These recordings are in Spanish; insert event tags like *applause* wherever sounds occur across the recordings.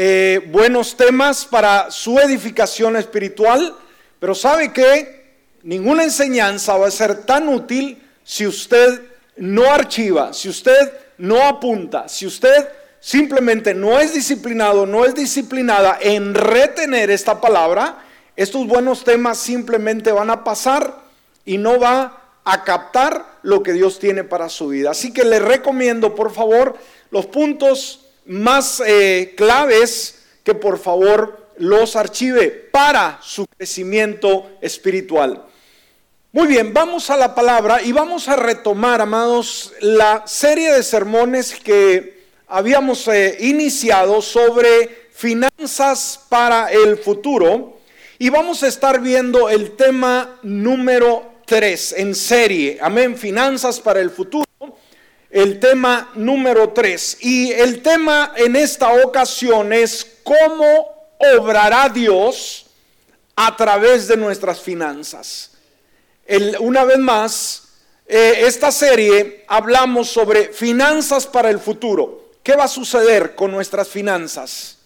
eh, buenos temas para su edificación espiritual, pero sabe que ninguna enseñanza va a ser tan útil si usted no archiva, si usted no apunta, si usted simplemente no es disciplinado, no es disciplinada en retener esta palabra, estos buenos temas simplemente van a pasar y no va a captar lo que Dios tiene para su vida. Así que le recomiendo, por favor, los puntos más eh, claves que por favor los archive para su crecimiento espiritual. Muy bien, vamos a la palabra y vamos a retomar, amados, la serie de sermones que habíamos eh, iniciado sobre finanzas para el futuro. Y vamos a estar viendo el tema número 3 en serie, amén, finanzas para el futuro, el tema número 3 y el tema en esta ocasión es cómo obrará Dios a través de nuestras finanzas una vez más, eh, esta serie hablamos sobre finanzas para el futuro. ¿Qué va a suceder con nuestras finanzas?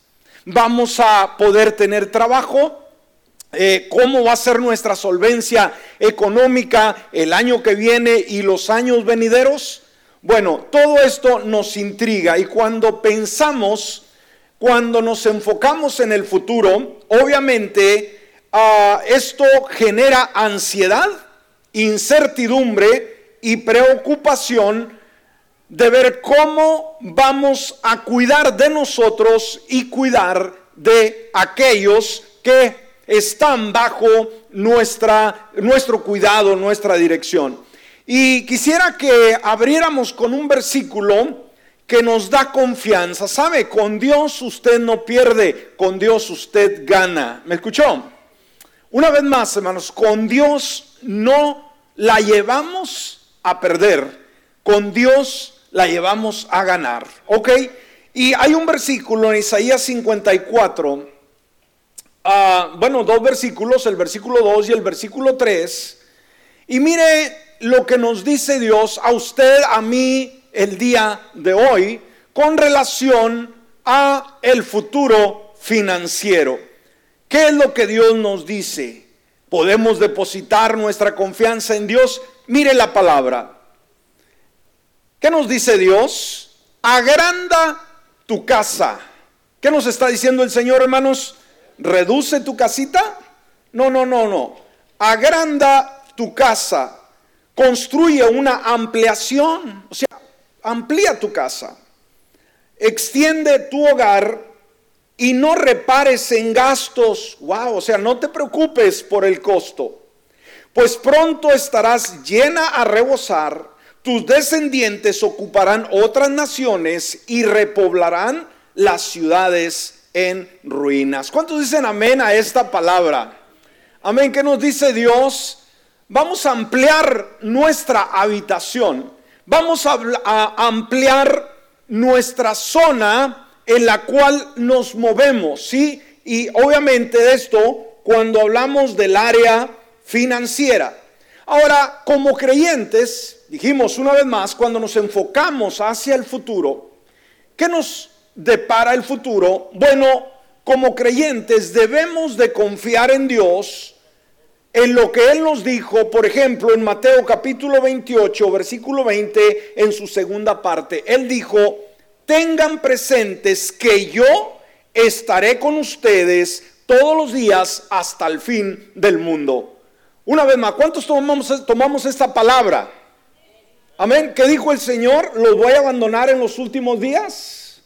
¿Vamos a poder tener trabajo? Eh, ¿Cómo va a ser nuestra solvencia económica el año que viene y los años venideros? Bueno, todo esto nos intriga y cuando pensamos, cuando nos enfocamos en el futuro, obviamente ah, esto genera ansiedad incertidumbre y preocupación de ver cómo vamos a cuidar de nosotros y cuidar de aquellos que están bajo nuestra, nuestro cuidado, nuestra dirección. Y quisiera que abriéramos con un versículo que nos da confianza. ¿Sabe? Con Dios usted no pierde, con Dios usted gana. ¿Me escuchó? Una vez más, hermanos, con Dios no la llevamos a perder, con Dios la llevamos a ganar. ¿Ok? Y hay un versículo en Isaías 54, ah, bueno, dos versículos, el versículo 2 y el versículo 3. Y mire lo que nos dice Dios a usted, a mí, el día de hoy, con relación a el futuro financiero. ¿Qué es lo que Dios nos dice? ¿Podemos depositar nuestra confianza en Dios? Mire la palabra. ¿Qué nos dice Dios? Agranda tu casa. ¿Qué nos está diciendo el Señor, hermanos? ¿Reduce tu casita? No, no, no, no. Agranda tu casa. Construye una ampliación. O sea, amplía tu casa. Extiende tu hogar y no repares en gastos. Wow, o sea, no te preocupes por el costo, pues pronto estarás llena a rebosar, tus descendientes ocuparán otras naciones y repoblarán las ciudades en ruinas. ¿Cuántos dicen amén a esta palabra? Amén, ¿qué nos dice Dios? Vamos a ampliar nuestra habitación, vamos a, ampliar nuestra zona en la cual nos movemos, ¿sí? Y obviamente de esto cuando hablamos del área financiera. Ahora, como creyentes, dijimos una vez más, cuando nos enfocamos hacia el futuro, ¿qué nos depara el futuro? Bueno, como creyentes debemos de confiar en Dios, en lo que Él nos dijo, por ejemplo, en Mateo capítulo 28, versículo 20, en su segunda parte. Él dijo, tengan presentes que yo estaré con ustedes todos los días hasta el fin del mundo. Una vez más, ¿cuántos tomamos, esta palabra? Amén. ¿Qué dijo el Señor? ¿Los voy a abandonar en los últimos días?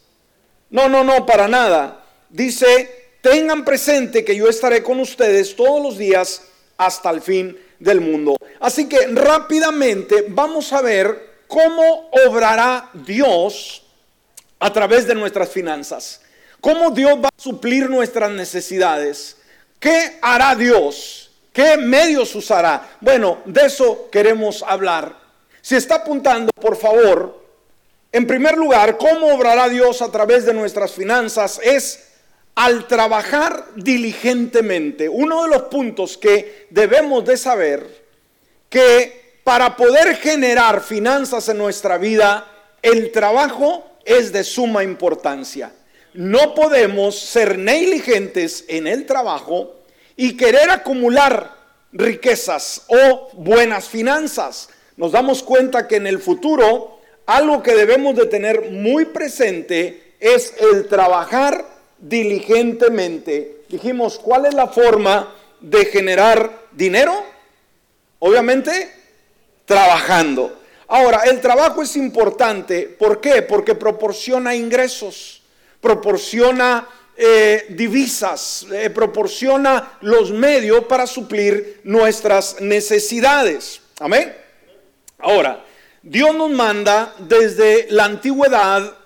No, no, no, para nada. Dice, tengan presente que yo estaré con ustedes todos los días hasta el fin del mundo. Así que rápidamente vamos a ver cómo obrará Dios a través de nuestras finanzas. ¿Cómo Dios va a suplir nuestras necesidades? ¿Qué hará Dios? ¿Qué medios usará? Bueno, de eso queremos hablar. Si está apuntando, por favor, en primer lugar, ¿cómo obrará Dios a través de nuestras finanzas? Es al trabajar diligentemente. Uno de los puntos que debemos de saber que para poder generar finanzas en nuestra vida, el trabajo es de suma importancia. no podemos ser negligentes en el trabajo y querer acumular riquezas o buenas finanzas. Nos damos cuenta que en el futuro algo que debemos de tener muy presente es el trabajar diligentemente. Dijimos, ¿cuál es la forma de generar dinero? Obviamente, trabajando. Ahora, el trabajo es importante. ¿Por qué? Porque proporciona ingresos, proporciona eh, divisas, eh, proporciona los medios para suplir nuestras necesidades. Amén. Ahora, Dios nos manda desde la antigüedad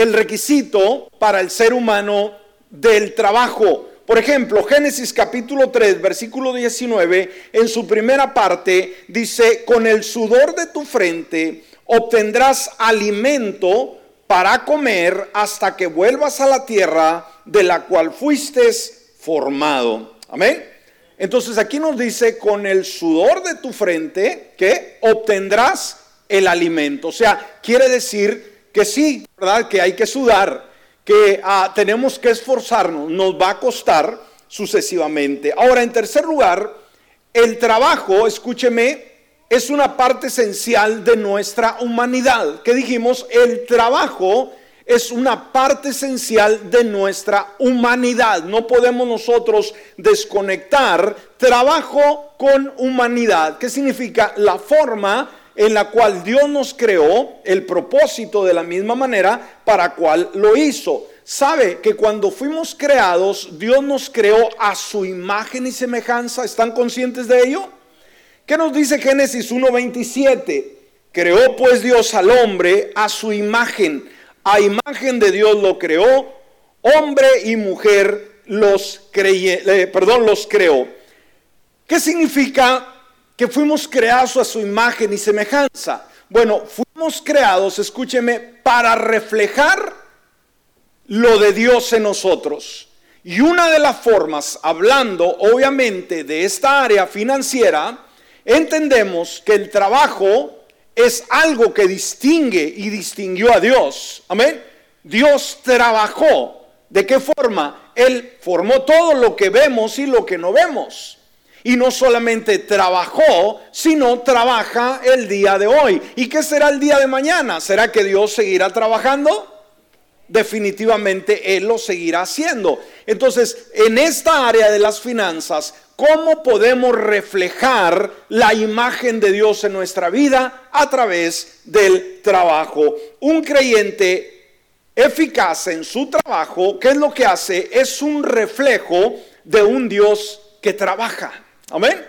el requisito para el ser humano del trabajo. Por ejemplo, Génesis capítulo 3, versículo 19, en su primera parte dice, con el sudor de tu frente obtendrás alimento para comer hasta que vuelvas a la tierra de la cual fuiste formado. Amén. Entonces aquí nos dice, con el sudor de tu frente, que obtendrás el alimento. O sea, quiere decir que sí, ¿verdad? Que hay que sudar, que ah, tenemos que esforzarnos, nos va a costar sucesivamente. Ahora, en tercer lugar, el trabajo, escúcheme, es una parte esencial de nuestra humanidad. ¿Qué dijimos? El trabajo es una parte esencial de nuestra humanidad. No podemos nosotros desconectar trabajo con humanidad. ¿Qué significa? La forma en la cual Dios nos creó, el propósito de la misma manera para cual lo hizo. Sabe que cuando fuimos creados, Dios nos creó a su imagen y semejanza. ¿Están conscientes de ello? ¿Qué nos dice Génesis 1.27? Creó pues Dios al hombre a su imagen. A imagen de Dios lo creó, hombre y mujer los, creye, eh, perdón, los creó. ¿Qué significa que fuimos creados a su imagen y semejanza. Bueno, fuimos creados, escúcheme, para reflejar lo de Dios en nosotros. Y una de las formas, hablando obviamente de esta área financiera, entendemos que el trabajo es algo que distingue y distinguió a Dios. Amén. Dios trabajó. ¿De qué forma? Él formó todo lo que vemos y lo que no vemos. Y no solamente trabajó, sino trabaja el día de hoy. ¿Y qué será el día de mañana? ¿Será que Dios seguirá trabajando? Definitivamente Él lo seguirá haciendo. Entonces, en esta área de las finanzas, ¿cómo podemos reflejar la imagen de Dios en nuestra vida? A través del trabajo. Un creyente eficaz en su trabajo, ¿qué es lo que hace? Es un reflejo de un Dios que trabaja. Amén.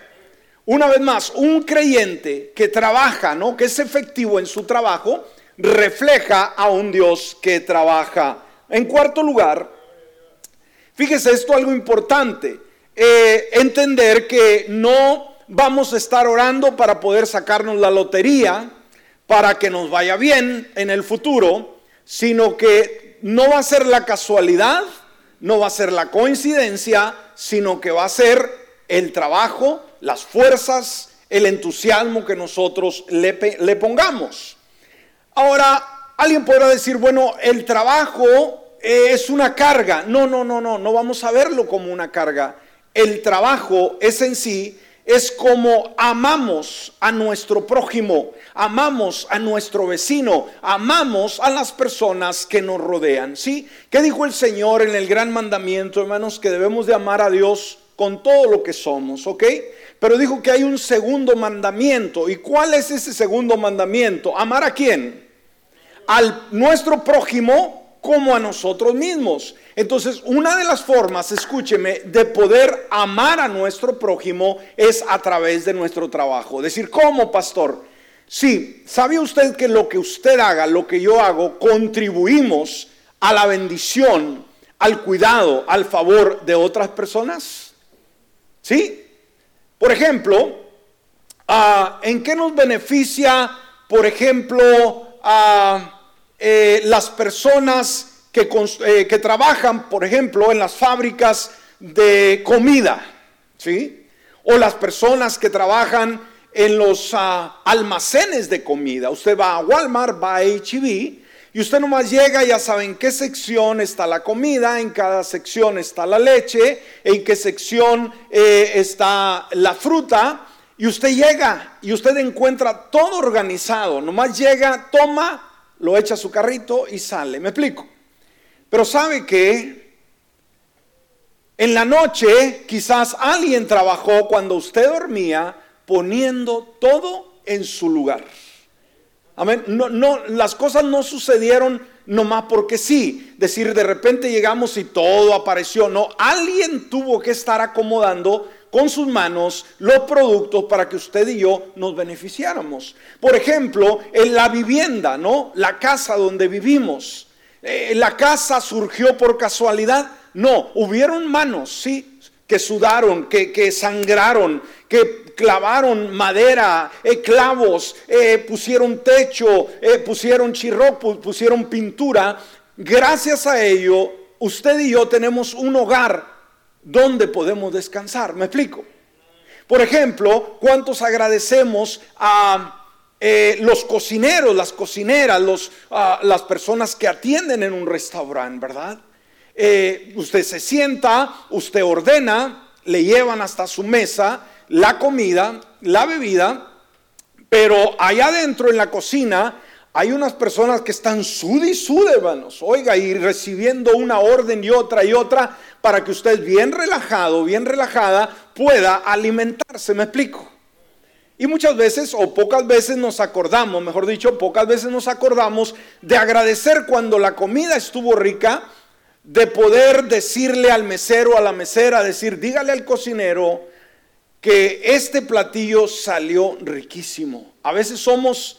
Una vez más, un creyente que trabaja, ¿no? Que es efectivo en su trabajo, refleja a un Dios que trabaja. En cuarto lugar, fíjese esto algo importante, eh, entender que no vamos a estar orando para poder sacarnos la lotería, para que nos vaya bien en el futuro, sino que no va a ser la casualidad, no va a ser la coincidencia, sino que va a ser el trabajo, las fuerzas, el entusiasmo que nosotros le, pongamos. Ahora, alguien podrá decir, bueno, el trabajo es una carga. No, no, no, no, no vamos a verlo como una carga. El trabajo es en sí, es como amamos a nuestro prójimo, amamos a nuestro vecino, amamos a las personas que nos rodean. ¿Sí? ¿Qué dijo el Señor en el gran mandamiento, hermanos? Que debemos de amar a Dios con todo lo que somos, ¿ok? Pero dijo que hay un segundo mandamiento. ¿Y cuál es ese segundo mandamiento? ¿Amar a quién? Al nuestro prójimo como a nosotros mismos. Entonces, una de las formas, escúcheme, de poder amar a nuestro prójimo es a través de nuestro trabajo. Decir, ¿cómo, pastor? Sí, ¿sabe usted que lo que usted haga, lo que yo hago, contribuimos a la bendición, al cuidado, al favor de otras personas? ¿Sí? Por ejemplo, ah, ¿en qué nos beneficia, por ejemplo, a eh, las personas que, eh, que, trabajan, por ejemplo, en las fábricas de comida? ¿Sí? O las personas que trabajan en los ah, almacenes de comida. Usted va a Walmart, va a HB Y usted nomás llega, ya sabe en qué sección está la comida, en cada sección está la leche, en qué sección eh, está la fruta. Y usted llega y usted encuentra todo organizado. Nomás llega, toma, lo echa a su carrito y sale. ¿Me explico? Pero sabe que en la noche quizás alguien trabajó cuando usted dormía poniendo todo en su lugar. Amén. No, no, las cosas no sucedieron nomás porque sí. Decir, de repente llegamos y todo apareció. No, alguien tuvo que estar acomodando con sus manos los productos para que usted y yo nos beneficiáramos. Por ejemplo, en la vivienda, ¿no? La casa donde vivimos. Eh, la casa surgió por casualidad. No, hubieron manos, sí, que sudaron, que, que sangraron, que clavaron madera, eh, clavos, eh, pusieron techo, eh, pusieron chirro, pusieron pintura. Gracias a ello, usted y yo tenemos un hogar donde podemos descansar. ¿Me explico? Por ejemplo, ¿cuántos agradecemos a los cocineros, las cocineras, los, las personas que atienden en un restaurante, verdad? usted se sienta, usted ordena, le llevan hasta su mesa la comida, la bebida, pero allá adentro en la cocina hay unas personas que están sud hermanos, oiga, y recibiendo una orden y otra y otra para que usted bien relajado, bien relajada, pueda alimentarse, me explico. Y muchas veces o pocas veces nos acordamos, mejor dicho, pocas veces nos acordamos de agradecer cuando la comida estuvo rica, de poder decirle al mesero, a la mesera, decir, dígale al cocinero, que este platillo salió riquísimo. A veces somos,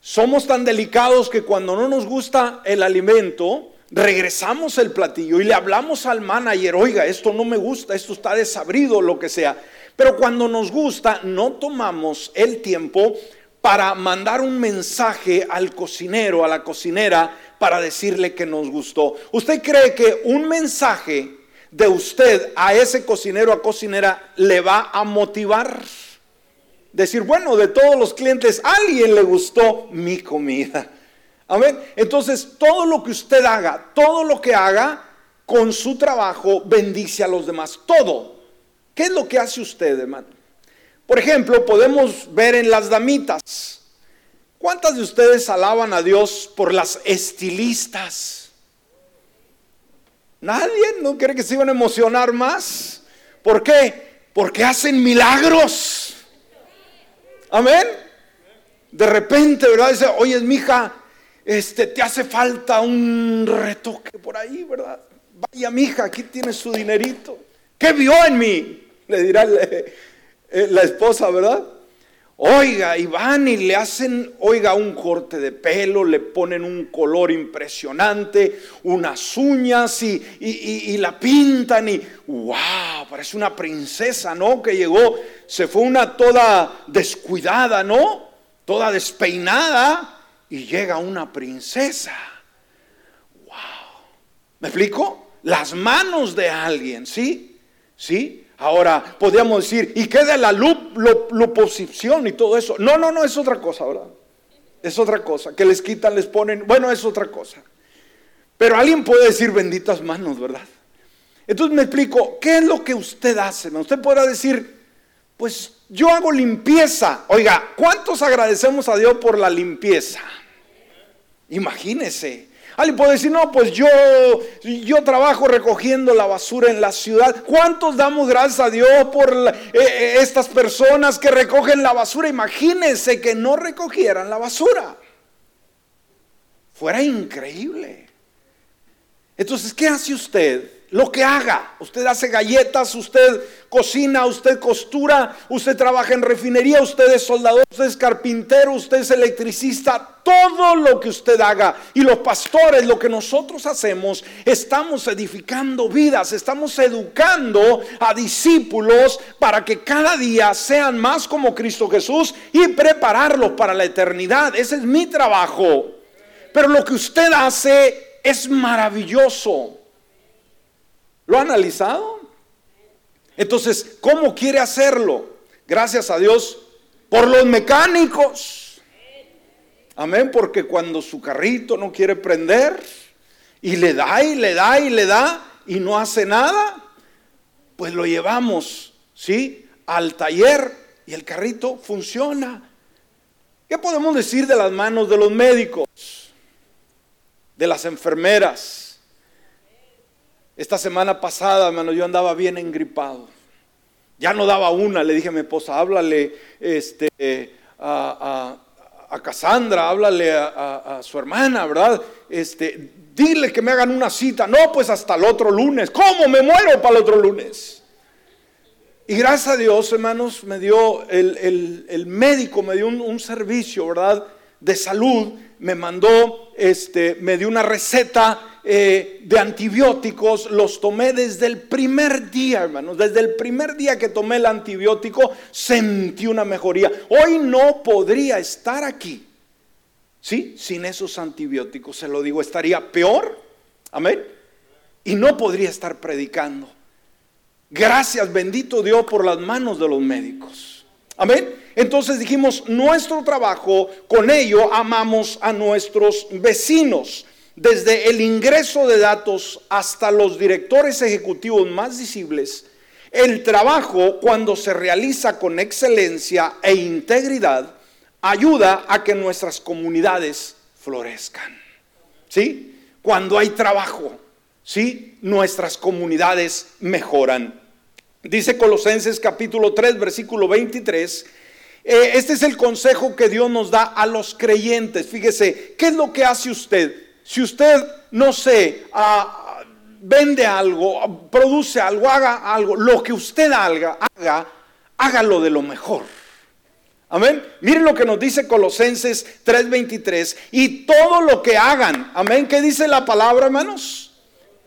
somos tan delicados que cuando no nos gusta el alimento, regresamos el platillo y le hablamos al manager, oiga, esto no me gusta, esto está desabrido, lo que sea. Pero cuando nos gusta, no tomamos el tiempo para mandar un mensaje al cocinero, a la cocinera, para decirle que nos gustó. ¿Usted cree que un mensaje de usted a ese cocinero a cocinera le va a motivar. Decir, bueno, de todos los clientes, alguien le gustó mi comida. Amén. Entonces, todo lo que usted haga, todo lo que haga con su trabajo, bendice a los demás. Todo. ¿Qué es lo que hace usted, hermano? Por ejemplo, podemos ver en las damitas. ¿Cuántas de ustedes alaban a Dios por las estilistas? Nadie no cree que se iban a emocionar más. ¿Por qué? Porque hacen milagros. Amén. De repente, ¿verdad? Dice, oye, mija, este, te hace falta un retoque por ahí, ¿verdad? Vaya, mija, aquí tienes su dinerito. ¿Qué vio en mí? Le dirá eh, la esposa, ¿verdad? Oiga, y van y le hacen, oiga, un corte de pelo, le ponen un color impresionante, unas uñas y, la pintan y, wow, parece una princesa, ¿no? Que llegó, se fue una toda descuidada, ¿no? Toda despeinada y llega una princesa. Wow. ¿Me explico? Las manos de alguien, ¿sí? ¿Sí? Ahora, podríamos decir, ¿y qué de la luposición y todo eso? No, no, no, es otra cosa, ¿verdad? Es otra cosa, que les quitan, les ponen, bueno, es otra cosa. Pero alguien puede decir benditas manos, ¿verdad? Entonces me explico, ¿qué es lo que usted hace? Usted podrá decir, pues yo hago limpieza. Oiga, ¿cuántos agradecemos a Dios por la limpieza? Imagínese, Alguien puede decir, no, pues yo, yo trabajo recogiendo la basura en la ciudad. ¿Cuántos damos gracias a Dios por eh, eh, estas personas que recogen la basura? Imagínense que no recogieran la basura. Fuera increíble. Entonces, ¿qué hace usted? Lo que haga. Usted hace galletas, usted cocina, usted costura, usted trabaja en refinería, usted es soldador, usted es carpintero, usted es electricista, todo lo que usted haga. Y los pastores, lo que nosotros hacemos, estamos edificando vidas, estamos educando a discípulos para que cada día sean más como Cristo Jesús y prepararlos para la eternidad. Ese es mi trabajo. Pero lo que usted hace es maravilloso. ¿Lo ha analizado? Entonces, ¿cómo quiere hacerlo? Gracias a Dios por los mecánicos. Amén, porque cuando su carrito no quiere prender y le da y le da y le da y no hace nada, pues lo llevamos, ¿sí? Al taller y el carrito funciona. ¿Qué podemos decir de las manos de los médicos? De las enfermeras. Esta semana pasada, hermano, yo andaba bien engripado. Ya no daba una, le dije a mi esposa, háblale este, a, a, Cassandra, háblale a, a, su hermana, ¿verdad? Este, dile que me hagan una cita. No, pues hasta el otro lunes. ¿Cómo me muero para el otro lunes? Y gracias a Dios, hermanos, me dio el, médico, me dio un, servicio, ¿verdad? De salud, me mandó, este, me dio una receta eh, de antibióticos, los tomé desde el primer día, hermanos, desde el primer día que tomé el antibiótico, sentí una mejoría. Hoy no podría estar aquí, ¿sí? Sin esos antibióticos, se lo digo, estaría peor, amén, y no podría estar predicando. Gracias, bendito Dios, por las manos de los médicos. Amén. Entonces dijimos, nuestro trabajo, con ello amamos a nuestros vecinos. Desde el ingreso de datos hasta los directores ejecutivos más visibles, el trabajo, cuando se realiza con excelencia e integridad, ayuda a que nuestras comunidades florezcan. ¿Sí? Cuando hay trabajo, ¿sí? Nuestras comunidades mejoran. Dice Colosenses capítulo 3, versículo 23. Eh, este es el consejo que Dios nos da a los creyentes. Fíjese, ¿qué es lo que hace usted? Si usted, no sé, ah, vende algo, produce algo, haga algo, lo que usted haga, haga, hágalo de lo mejor. Amén. Miren lo que nos dice Colosenses 3:23. Y todo lo que hagan, amén. ¿Qué dice la palabra, hermanos?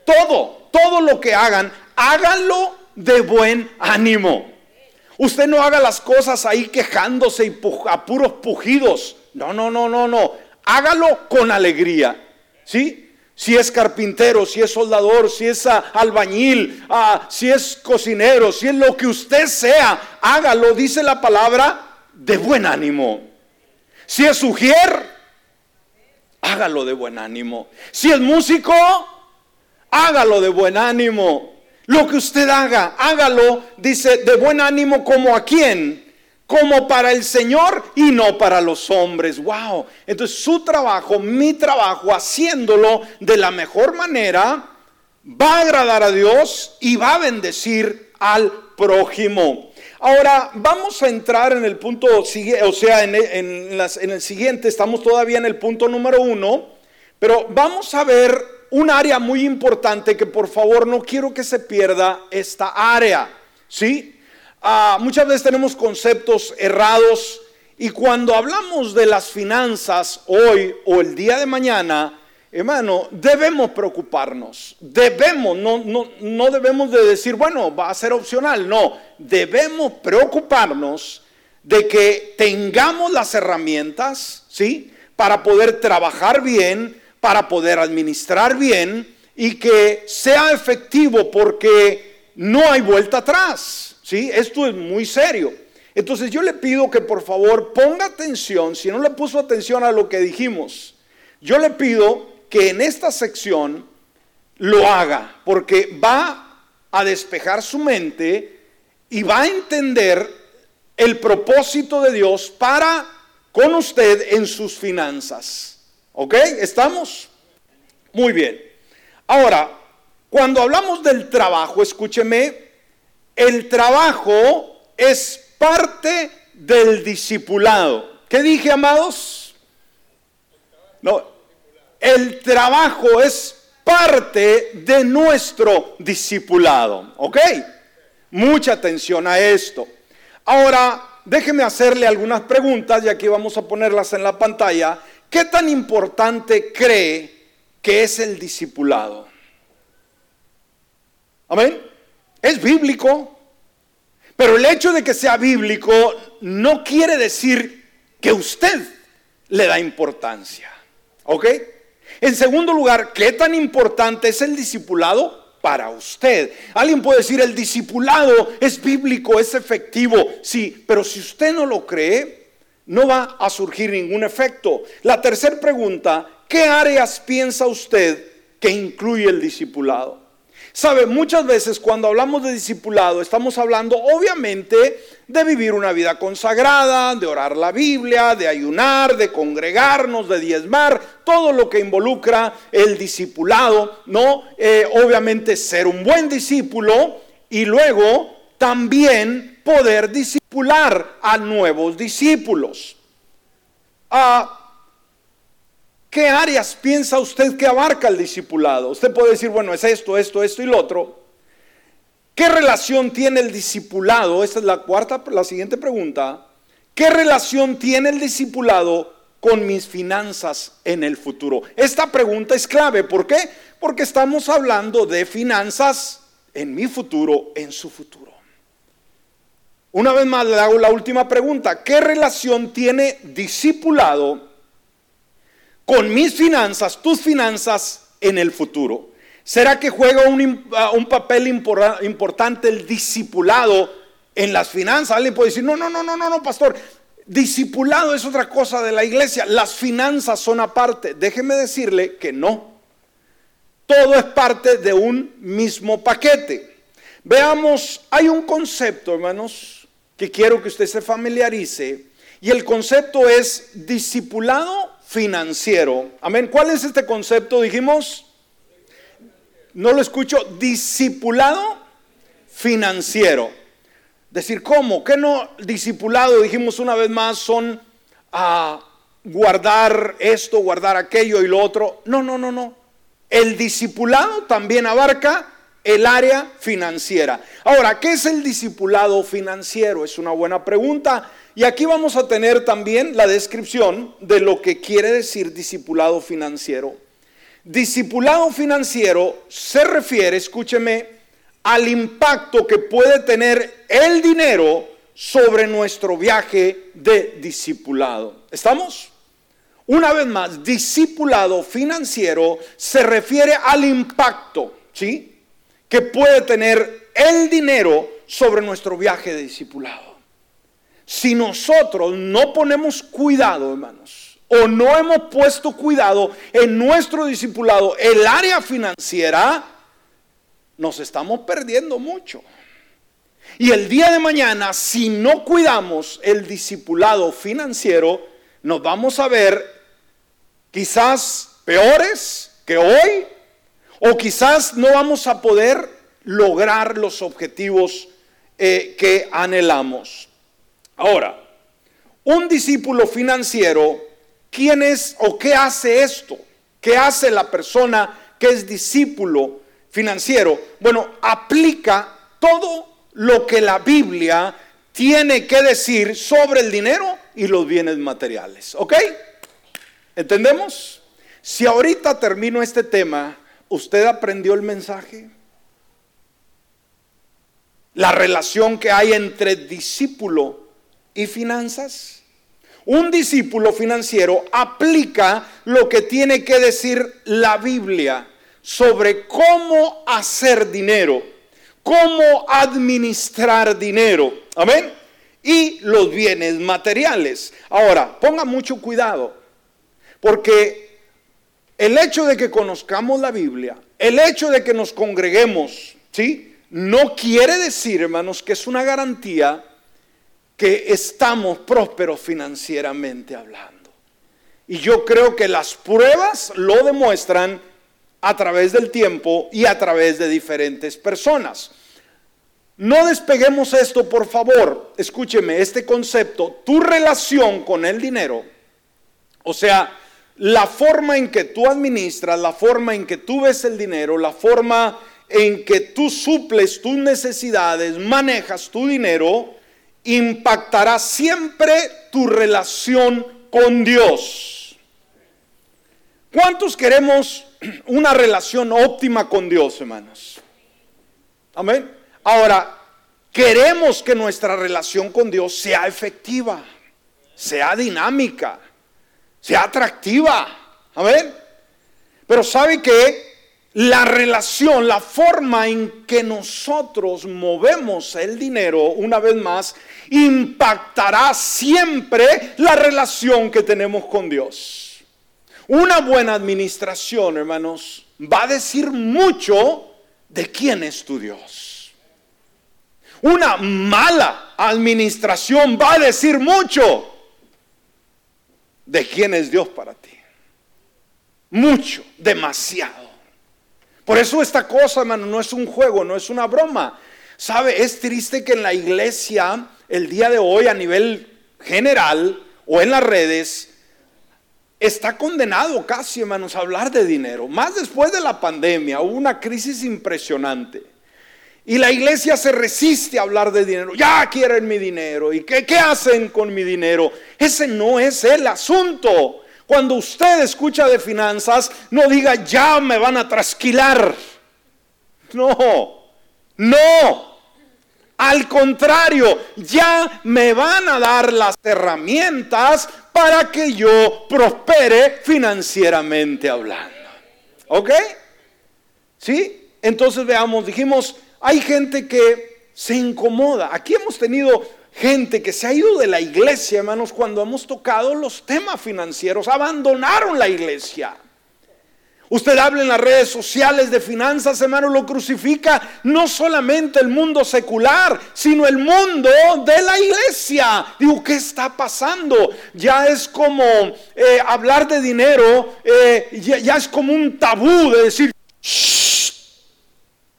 Todo, todo lo que hagan, háganlo de buen ánimo. Usted no haga las cosas ahí quejándose y a puros pujidos. No, no, no, no, no. Hágalo con alegría. ¿Sí? Si es carpintero, si es soldador, si es ah, albañil, ah, si es cocinero, si es lo que usted sea, hágalo, dice la palabra, de buen ánimo. Si es sugier, hágalo de buen ánimo. Si es músico, hágalo de buen ánimo. Lo que usted haga, hágalo, dice, de buen ánimo como a quién, como para el Señor y no para los hombres. Wow. Entonces su trabajo, mi trabajo, haciéndolo de la mejor manera, va a agradar a Dios y va a bendecir al prójimo. Ahora vamos a entrar en el punto, o sea, en, en el siguiente, estamos todavía en el punto número uno, pero vamos a ver un área muy importante que por favor no quiero que se pierda esta área. ¿Sí? Ah, muchas veces tenemos conceptos errados y cuando hablamos de las finanzas hoy o el día de mañana, hermano, debemos preocuparnos. Debemos, no, no, no debemos de decir, bueno, va a ser opcional. No, debemos preocuparnos de que tengamos las herramientas, ¿sí? Para poder trabajar bien, para poder administrar bien y que sea efectivo porque no hay vuelta atrás. ¿Sí? Esto es muy serio. Entonces yo le pido que por favor ponga atención, si no le puso atención a lo que dijimos, yo le pido que en esta sección lo haga, porque va a despejar su mente y va a entender el propósito de Dios para con usted en sus finanzas. ¿Ok? ¿Estamos? Muy bien. Ahora, cuando hablamos del trabajo, escúcheme, el trabajo es parte del discipulado. ¿Qué dije, amados? No, el trabajo es parte de nuestro discipulado. ¿Ok? Mucha atención a esto. Ahora, déjeme hacerle algunas preguntas y aquí vamos a ponerlas en la pantalla ¿Qué tan importante cree que es el discipulado? Amén. Es bíblico. Pero el hecho de que sea bíblico no quiere decir que usted le da importancia. ¿Ok? En segundo lugar, ¿qué tan importante es el discipulado para usted? Alguien puede decir, el discipulado es bíblico, es efectivo. Sí, pero si usted no lo cree, no va a surgir ningún efecto. La tercera pregunta, ¿qué áreas piensa usted que incluye el discipulado? Sabe, muchas veces cuando hablamos de discipulado estamos hablando obviamente de vivir una vida consagrada, de orar la Biblia, de ayunar, de congregarnos, de diezmar, todo lo que involucra el discipulado, ¿no? Eh, obviamente ser un buen discípulo y luego también poder discipular a nuevos discípulos. Ah, ¿Qué áreas piensa usted que abarca el discipulado? Usted puede decir, bueno, es esto, esto, esto y lo otro. ¿Qué relación tiene el discipulado? Esta es la cuarta, la siguiente pregunta. ¿Qué relación tiene el discipulado con mis finanzas en el futuro? Esta pregunta es clave. ¿Por qué? Porque estamos hablando de finanzas en mi futuro, en su futuro. Una vez más le hago la última pregunta. ¿Qué relación tiene discipulado con mis finanzas, tus finanzas en el futuro? ¿Será que juega un, ah, papel importante el discipulado en las finanzas? Alguien puede decir, no, no, no, no, no, no, pastor. Discipulado es otra cosa de la iglesia. Las finanzas son aparte. Déjeme decirle que no. Todo es parte de un mismo paquete. Veamos, hay un concepto, hermanos, que quiero que usted se familiarice. Y el concepto es discipulado financiero. Amén. ¿Cuál es este concepto? Dijimos, no lo escucho, discipulado financiero. Decir, ¿cómo? ¿Qué no discipulado? Dijimos una vez más, son a guardar esto, guardar aquello y lo otro. No, no, no, no. El discipulado también abarca el área financiera. Ahora, ¿qué es el discipulado financiero? Es una buena pregunta. Y aquí vamos a tener también la descripción de lo que quiere decir discipulado financiero. Discipulado financiero se refiere, escúcheme, al impacto que puede tener el dinero sobre nuestro viaje de discipulado. ¿Estamos? Una vez más, discipulado financiero se refiere al impacto, ¿sí? Que puede tener el dinero sobre nuestro viaje de discipulado. Si nosotros no ponemos cuidado, hermanos, o no hemos puesto cuidado en nuestro discipulado, el área financiera, nos estamos perdiendo mucho. Y el día de mañana, si no cuidamos el discipulado financiero, nos vamos a ver quizás peores que hoy, o quizás no vamos a poder lograr los objetivos eh, que anhelamos. Ahora, un discípulo financiero, ¿quién es o qué hace esto? ¿Qué hace la persona que es discípulo financiero? Bueno, aplica todo lo que la Biblia tiene que decir sobre el dinero y los bienes materiales. ¿Ok? ¿Entendemos? Si ahorita termino este tema, ¿usted aprendió el mensaje? La relación que hay entre discípulo y finanzas. Un discípulo financiero aplica lo que tiene que decir la Biblia sobre cómo hacer dinero, cómo administrar dinero. Amén. Y los bienes materiales. Ahora, ponga mucho cuidado, porque el hecho de que conozcamos la Biblia, el hecho de que nos congreguemos, ¿sí? No quiere decir, hermanos, que es una garantía que estamos prósperos financieramente hablando. Y yo creo que las pruebas lo demuestran a través del tiempo y a través de diferentes personas. No despeguemos esto, por favor. Escúcheme, este concepto, tu relación con el dinero, o sea, la forma en que tú administras, la forma en que tú ves el dinero, la forma en que tú suples tus necesidades, manejas tu dinero, impactará siempre tu relación con Dios. ¿Cuántos queremos una relación óptima con Dios, hermanos? Amén. Ahora, queremos que nuestra relación con Dios sea efectiva, sea dinámica, sea atractiva. Amén. Pero sabe que la relación, la forma en que nosotros movemos el dinero, una vez más, impactará siempre la relación que tenemos con Dios. Una buena administración, hermanos, va a decir mucho de quién es tu Dios. Una mala administración va a decir mucho de quién es Dios para ti. Mucho, demasiado. Por eso esta cosa, hermano, no es un juego, no es una broma. ¿Sabe? Es triste que en la iglesia, el día de hoy, a nivel general o en las redes, está condenado casi, hermanos, a hablar de dinero. Más después de la pandemia, hubo una crisis impresionante. Y la iglesia se resiste a hablar de dinero. Ya quieren mi dinero. ¿Y qué, qué hacen con mi dinero? Ese no es el asunto. Cuando usted escucha de finanzas, no diga, ya me van a trasquilar. No, no. Al contrario, ya me van a dar las herramientas para que yo prospere financieramente hablando. ¿Ok? ¿Sí? Entonces veamos, dijimos, hay gente que se incomoda. Aquí hemos tenido gente que se ha ido de la iglesia, hermanos, cuando hemos tocado los temas financieros, abandonaron la iglesia. Usted habla en las redes sociales de finanzas, hermano, lo crucifica no solamente el mundo secular, sino el mundo de la iglesia. Digo, ¿qué está pasando? Ya es como eh, hablar de dinero, eh, ya, ya, es como un tabú de decir,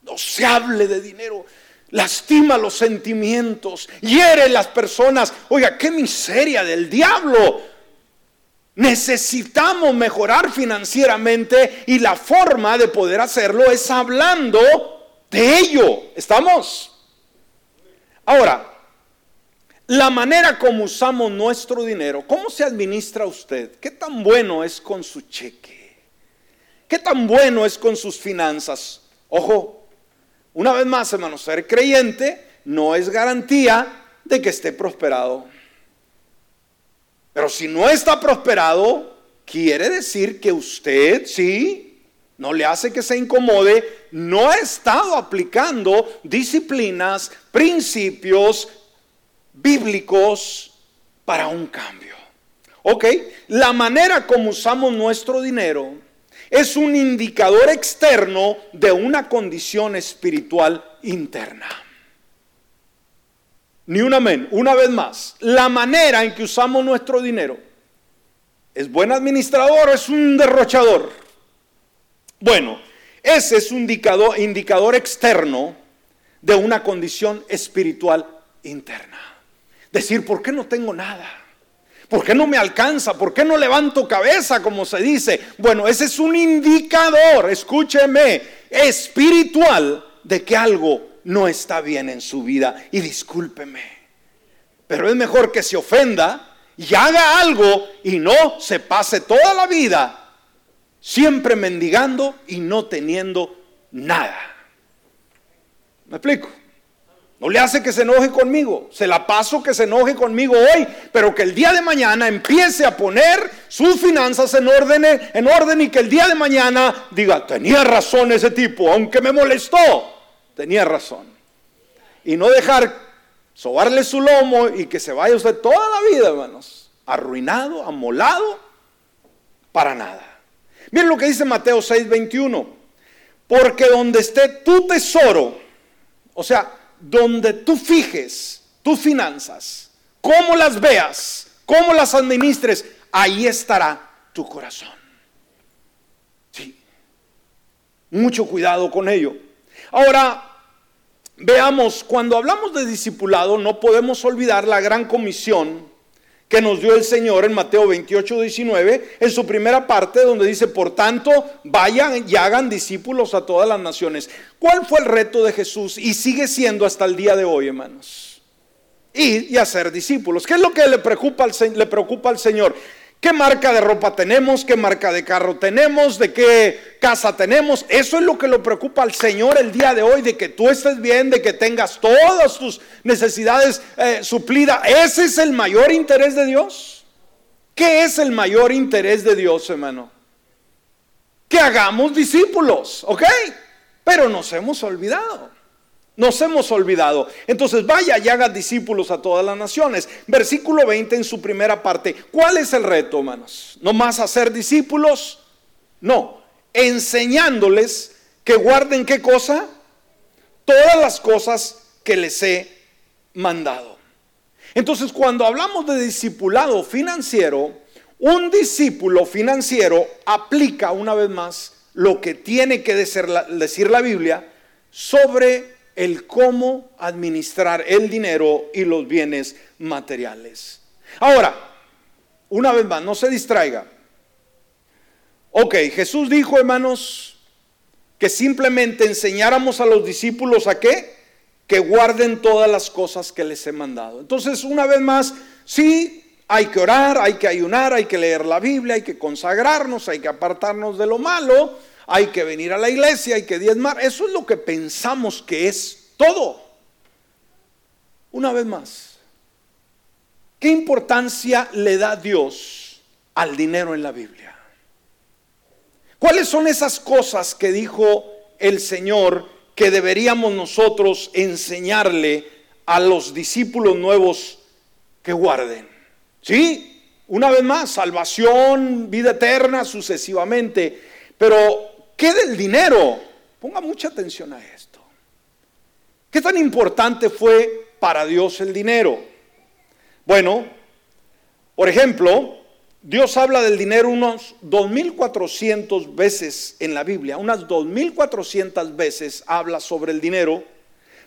no se hable de dinero lastima los sentimientos, hiere las personas. Oiga, qué miseria del diablo. Necesitamos mejorar financieramente y la forma de poder hacerlo es hablando de ello. ¿Estamos? Ahora, la manera como usamos nuestro dinero, ¿cómo se administra usted? ¿Qué tan bueno es con su cheque? ¿Qué tan bueno es con sus finanzas? Ojo, una vez más, hermanos, ser creyente no es garantía de que esté prosperado. Pero si no está prosperado, quiere decir que usted, sí, no le hace que se incomode, no ha estado aplicando disciplinas, principios bíblicos para un cambio. Ok, la manera como usamos nuestro dinero es un indicador externo de una condición espiritual interna. Ni un amén. Una vez más, la manera en que usamos nuestro dinero, ¿es buen administrador es un derrochador? Bueno, ese es un indicador, indicador externo de una condición espiritual interna. Decir, ¿por qué no tengo nada? ¿Por qué no me alcanza? ¿Por qué no levanto cabeza, como se dice? Bueno, ese es un indicador, escúcheme, espiritual de que algo no está bien en su vida. Y discúlpeme, pero es mejor que se ofenda y haga algo y no se pase toda la vida siempre mendigando y no teniendo nada. ¿Me explico? No le hace que se enoje conmigo. Se la paso que se enoje conmigo hoy, pero que el día de mañana empiece a poner sus finanzas en orden, en orden y que el día de mañana diga, tenía razón ese tipo, aunque me molestó, tenía razón. Y no dejar sobarle su lomo y que se vaya usted toda la vida, hermanos, arruinado, amolado, para nada. Miren lo que dice Mateo 6:21. Porque donde esté tu tesoro, o sea, donde tú fijes tus finanzas, cómo las veas, cómo las administres, ahí estará tu corazón. Sí. Mucho cuidado con ello. Ahora, veamos, cuando hablamos de discipulado, no podemos olvidar la gran comisión que nos dio el Señor en Mateo 28, 19, en su primera parte, donde dice, por tanto, vayan y hagan discípulos a todas las naciones. ¿Cuál fue el reto de Jesús? Y sigue siendo hasta el día de hoy, hermanos. Ir y hacer discípulos. ¿Qué es lo que le preocupa al, le preocupa al Señor? ¿Qué marca de ropa tenemos? ¿Qué marca de carro tenemos? ¿De qué casa tenemos? Eso es lo que le preocupa al Señor el día de hoy, de que tú estés bien, de que tengas todas tus necesidades eh, suplidas. ¿Ese es el mayor interés de Dios? ¿Qué es el mayor interés de Dios, hermano? que hagamos discípulos, ¿ok? Pero nos hemos olvidado. Nos hemos olvidado. Entonces vaya y haga discípulos a todas las naciones. Versículo 20 en su primera parte. ¿Cuál es el reto, hermanos? ¿No más hacer discípulos? No. Enseñándoles que guarden qué cosa? Todas las cosas que les he mandado. Entonces cuando hablamos de discipulado financiero, un discípulo financiero aplica una vez más lo que tiene que decir la, Biblia sobre el cómo administrar el dinero y los bienes materiales. Ahora, una vez más, no se distraiga. Ok, Jesús dijo, hermanos, que simplemente enseñáramos a los discípulos a qué? Que guarden todas las cosas que les he mandado. Entonces, una vez más, sí, hay que orar, hay que ayunar, hay que leer la Biblia, hay que consagrarnos, hay que apartarnos de lo malo, hay que venir a la iglesia, hay que diezmar. Eso es lo que pensamos que es todo. Una vez más, ¿qué importancia le da Dios al dinero en la Biblia? ¿Cuáles son esas cosas que dijo el Señor que deberíamos nosotros enseñarle a los discípulos nuevos que guarden? Sí, una vez más, salvación, vida eterna, sucesivamente. Pero, ¿qué del dinero? Ponga mucha atención a esto. ¿Qué tan importante fue para Dios el dinero? Bueno, por ejemplo, Dios habla del dinero unos 2.400 veces en la Biblia, unas 2.400 veces habla sobre el dinero,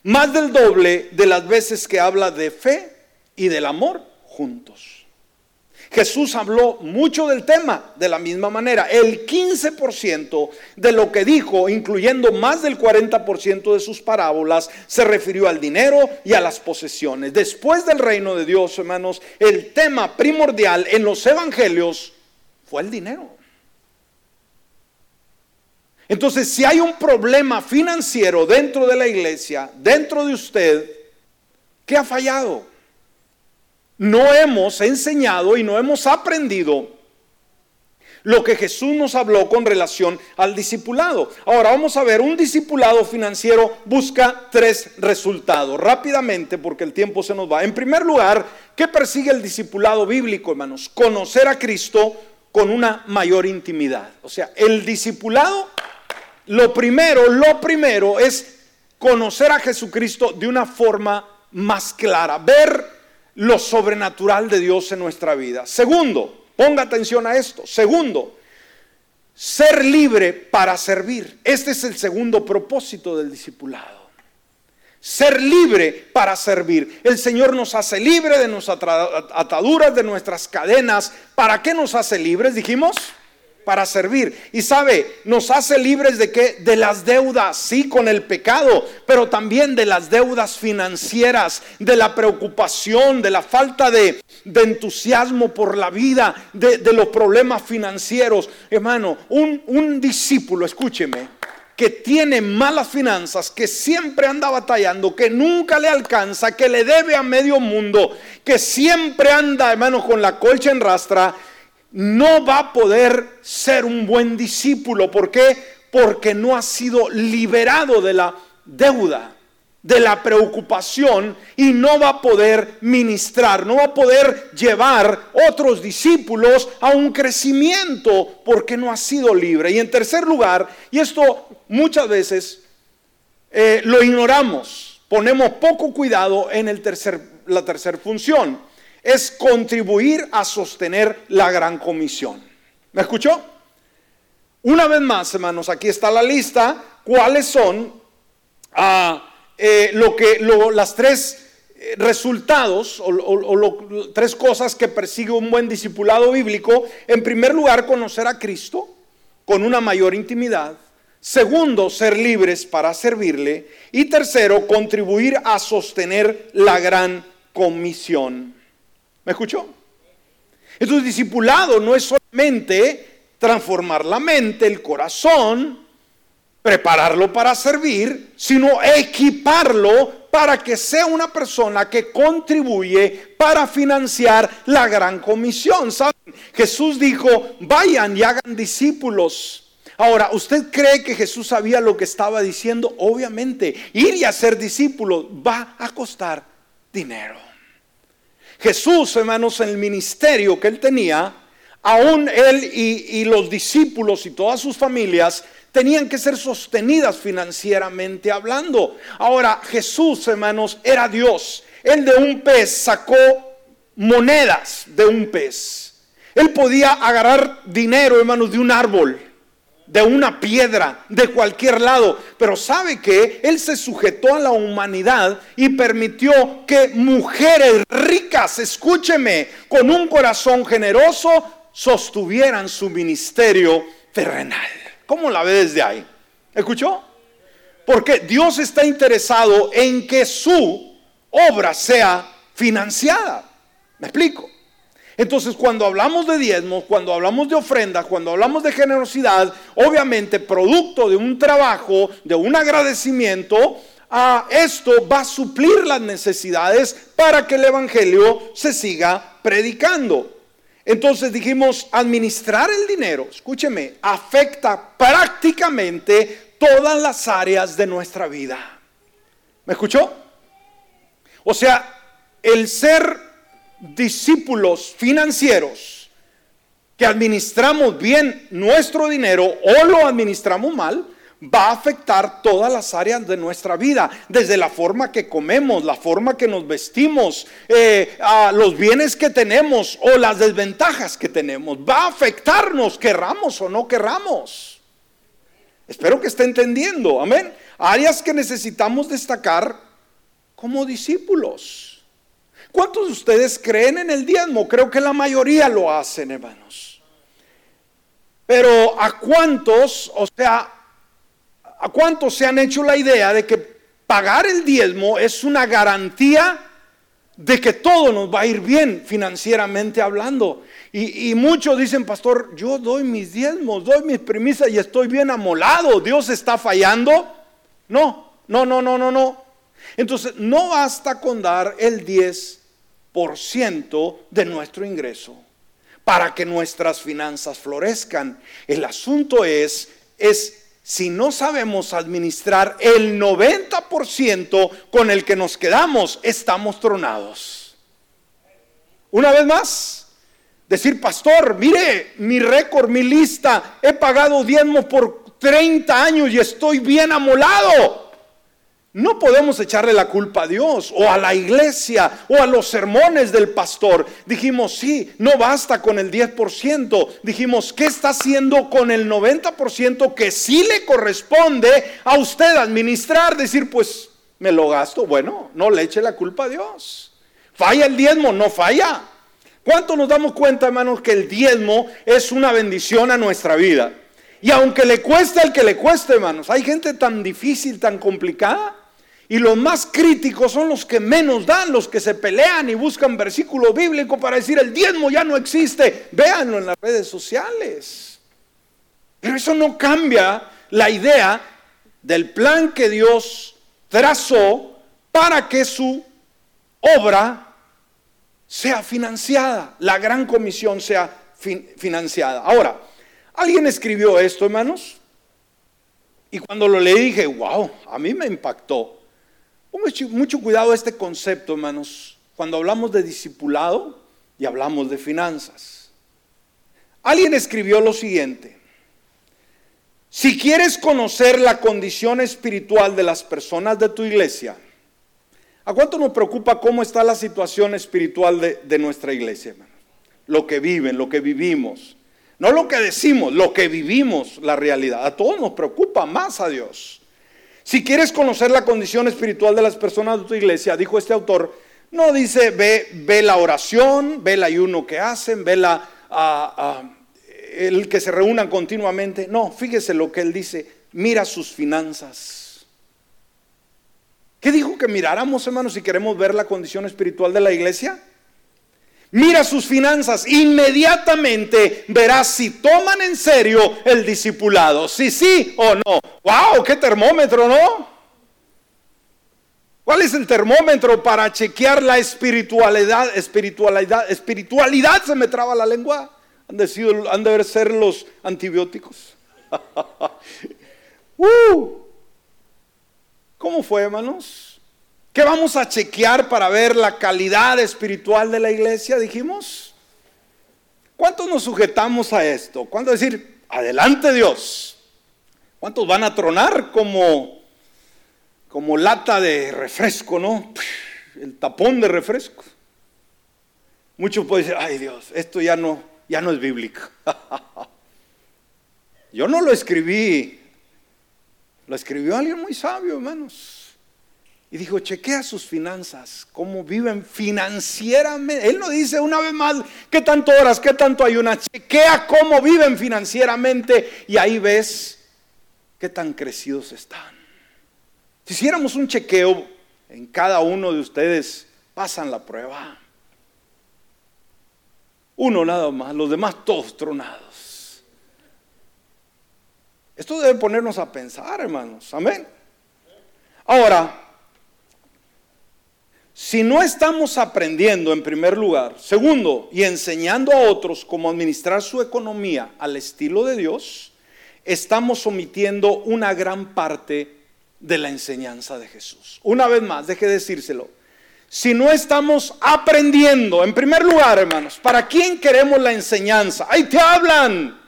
más del doble de las veces que habla de fe y del amor juntos. Jesús habló mucho del tema de la misma manera. El 15% de lo que dijo, incluyendo más del 40% de sus parábolas, se refirió al dinero y a las posesiones. Después del reino de Dios, hermanos, el tema primordial en los evangelios fue el dinero. Entonces, si hay un problema financiero dentro de la iglesia, dentro de usted, ¿qué ha fallado? No hemos enseñado y no hemos aprendido lo que Jesús nos habló con relación al discipulado. Ahora vamos a ver, un discipulado financiero busca tres resultados. Rápidamente, porque el tiempo se nos va. En primer lugar, ¿qué persigue el discipulado bíblico, hermanos? Conocer a Cristo con una mayor intimidad. O sea, el discipulado, lo primero, lo primero es conocer a Jesucristo de una forma más clara, ver lo sobrenatural de Dios en nuestra vida. Segundo, ponga atención a esto. Segundo, ser libre para servir. Este es el segundo propósito del discipulado. Ser libre para servir. El Señor nos hace libre de nuestras ataduras, de nuestras cadenas. ¿Para qué nos hace libres? Dijimos para servir. Y sabe, nos hace libres de qué? De las deudas, sí, con el pecado, pero también de las deudas financieras, de la preocupación, de la falta de, entusiasmo por la vida, de, los problemas financieros. Hermano, un, un discípulo, escúcheme, que tiene malas finanzas, que siempre anda batallando, que nunca le alcanza, que le debe a medio mundo, que siempre anda, hermano, con la colcha en rastra, no va a poder ser un buen discípulo. ¿Por qué? Porque no ha sido liberado de la deuda, de la preocupación y no va a poder ministrar, no va a poder llevar otros discípulos a un crecimiento porque no ha sido libre. Y en tercer lugar, y esto muchas veces eh, lo ignoramos, ponemos poco cuidado en el tercer, la tercera función es contribuir a sostener la gran comisión. ¿Me escuchó? Una vez más, hermanos, aquí está la lista. ¿Cuáles son ah, eh, lo que, las tres eh, resultados o, tres cosas que persigue un buen discipulado bíblico? En primer lugar, conocer a Cristo con una mayor intimidad. Segundo, ser libres para servirle. Y tercero, contribuir a sostener la gran comisión. ¿Me escuchó? Entonces, discipulado no es solamente transformar la mente, el corazón, prepararlo para servir, sino equiparlo para que sea una persona que contribuye para financiar la gran comisión. Jesús dijo, vayan y hagan discípulos Ahora, ¿usted cree que Jesús sabía lo que estaba diciendo? Obviamente, ir y hacer discípulos va a costar dinero. Jesús, hermanos, en el ministerio que él tenía, aún él y, los discípulos y todas sus familias tenían que ser sostenidas financieramente hablando. Ahora, Jesús, hermanos, era Dios. Él de un pez sacó monedas de un pez. Él podía agarrar dinero, hermanos, de un árbol, de una piedra, de cualquier lado. Pero sabe que Él se sujetó a la humanidad y permitió que mujeres ricas, escúcheme, con un corazón generoso, sostuvieran su ministerio terrenal. ¿Cómo la ve desde ahí? ¿Escuchó? Porque Dios está interesado en que su obra sea financiada. ¿Me explico? Entonces, cuando hablamos de diezmos, cuando hablamos de ofrendas, cuando hablamos de generosidad, obviamente producto de un trabajo, de un agradecimiento, a esto va a suplir las necesidades para que el Evangelio se siga predicando. Entonces dijimos, administrar el dinero, escúcheme, afecta prácticamente todas las áreas de nuestra vida. ¿Me escuchó? O sea, el ser discípulos financieros que administramos bien nuestro dinero o lo administramos mal, va a afectar todas las áreas de nuestra vida, desde la forma que comemos, la forma que nos vestimos, eh, a los bienes que tenemos o las desventajas que tenemos. Va a afectarnos, querramos o no querramos. Espero que esté entendiendo, amén. Áreas que necesitamos destacar como discípulos. ¿Cuántos de ustedes creen en el diezmo? Creo que la mayoría lo hacen, hermanos. Pero ¿a cuántos, o sea, ¿A cuántos se han hecho la idea de que pagar el diezmo es una garantía de que todo nos va a ir bien financieramente hablando? Y, muchos dicen, pastor, yo doy mis diezmos, doy mis premisas y estoy bien amolado. ¿Dios está fallando? No, no, no, no, no, no. Entonces, no basta con dar el 10% de nuestro ingreso para que nuestras finanzas florezcan. El asunto es, es si no sabemos administrar el 90% con el que nos quedamos, estamos tronados. Una vez más, decir, pastor, mire mi récord, mi lista, he pagado diezmo por 30 años y estoy bien amolado. No podemos echarle la culpa a Dios o a la iglesia o a los sermones del pastor. Dijimos, sí, no basta con el 10%. Dijimos, ¿qué está haciendo con el 90% que sí le corresponde a usted administrar? Decir, pues me lo gasto. Bueno, no le eche la culpa a Dios. Falla el diezmo, no falla. ¿Cuánto nos damos cuenta, hermanos, que el diezmo es una bendición a nuestra vida? Y aunque le cueste al que le cueste, hermanos, hay gente tan difícil, tan complicada. Y los más críticos son los que menos dan, los que se pelean y buscan versículo bíblico para decir el diezmo ya no existe. Véanlo en las redes sociales. Pero eso no cambia la idea del plan que Dios trazó para que su obra sea financiada, la gran comisión sea financiada. Ahora, alguien escribió esto, hermanos, y cuando lo leí dije, wow, a mí me impactó. Pongo mucho cuidado a este concepto, hermanos, cuando hablamos de discipulado y hablamos de finanzas. Alguien escribió lo siguiente. Si quieres conocer la condición espiritual de las personas de tu iglesia, ¿a cuánto nos preocupa cómo está la situación espiritual de, de nuestra iglesia, hermano? Lo que viven, lo que vivimos. No lo que decimos, lo que vivimos, la realidad. A todos nos preocupa más a Dios. Si quieres conocer la condición espiritual de las personas de tu iglesia, dijo este autor, no dice ve, ve la oración, ve el ayuno que hacen, ve la, el que se reúnan continuamente. No, fíjese lo que él dice, mira sus finanzas. ¿Qué dijo que miráramos, hermanos, si queremos ver la condición espiritual de la iglesia? Mira sus finanzas, inmediatamente verás si toman en serio el discipulado, si sí o no. ¡Wow! ¡Qué termómetro, ¿no? ¿Cuál es el termómetro para chequear la espiritualidad? Espiritualidad, espiritualidad, se me traba la lengua. Han de, sido, han de ser los antibióticos. *laughs* Uh. ¿Cómo fue, hermanos? ¿Qué vamos a chequear para ver la calidad espiritual de la iglesia? Dijimos. ¿Cuántos nos sujetamos a esto? ¿Cuántos decir, adelante Dios? ¿Cuántos van a tronar como, como lata de refresco, no? El tapón de refresco. Muchos pueden decir, ay Dios, esto ya no, ya no es bíblico. *laughs* Yo no lo escribí, lo escribió alguien muy sabio, hermanos. Y dijo, chequea sus finanzas, cómo viven financieramente. Él no dice una vez más, ¿qué tanto horas, qué tanto ayunas? Chequea cómo viven financieramente y ahí ves qué tan crecidos están. Si hiciéramos un chequeo en cada uno de ustedes, pasan la prueba. Uno nada más, los demás todos tronados. Esto debe ponernos a pensar, hermanos. Amén. Ahora, si no estamos aprendiendo en primer lugar, segundo, y enseñando a otros cómo administrar su economía al estilo de Dios, estamos omitiendo una gran parte de la enseñanza de Jesús. Una vez más, deje de decírselo. Si no estamos aprendiendo, en primer lugar, hermanos, ¿para quién queremos la enseñanza? Ahí te hablan.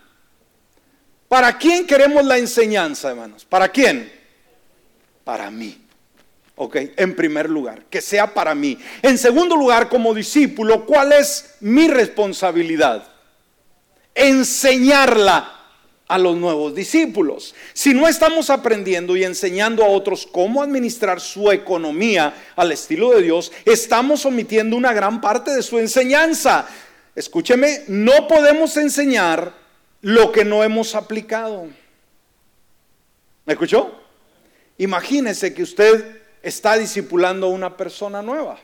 ¿Para quién queremos la enseñanza, hermanos? ¿Para quién? Para mí. Ok, en primer lugar, que sea para mí. En segundo lugar, como discípulo, ¿cuál es mi responsabilidad? Enseñarla a los nuevos discípulos. Si no estamos aprendiendo y enseñando a otros cómo administrar su economía al estilo de Dios, estamos omitiendo una gran parte de su enseñanza. Escúcheme, no podemos enseñar lo que no hemos aplicado. ¿Me escuchó? Imagínese que usted está discipulando a una persona nueva.